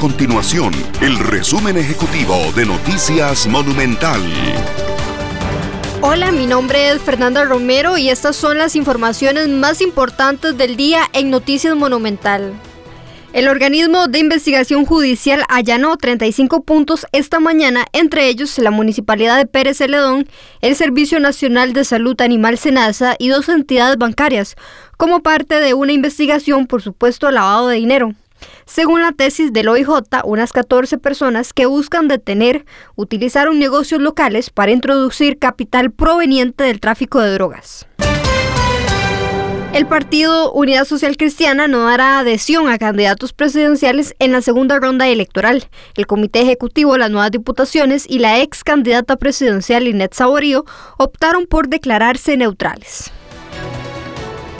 continuación el resumen ejecutivo de Noticias Monumental. Hola, mi nombre es Fernanda Romero y estas son las informaciones más importantes del día en Noticias Monumental. El organismo de investigación judicial allanó 35 puntos esta mañana, entre ellos la Municipalidad de Pérez Celedón, el Servicio Nacional de Salud Animal Senasa y dos entidades bancarias, como parte de una investigación por supuesto lavado de dinero. Según la tesis del OIJ, unas 14 personas que buscan detener utilizaron negocios locales para introducir capital proveniente del tráfico de drogas. El partido Unidad Social Cristiana no dará adhesión a candidatos presidenciales en la segunda ronda electoral. El Comité Ejecutivo, las nuevas diputaciones y la ex candidata presidencial Linet Saborío optaron por declararse neutrales.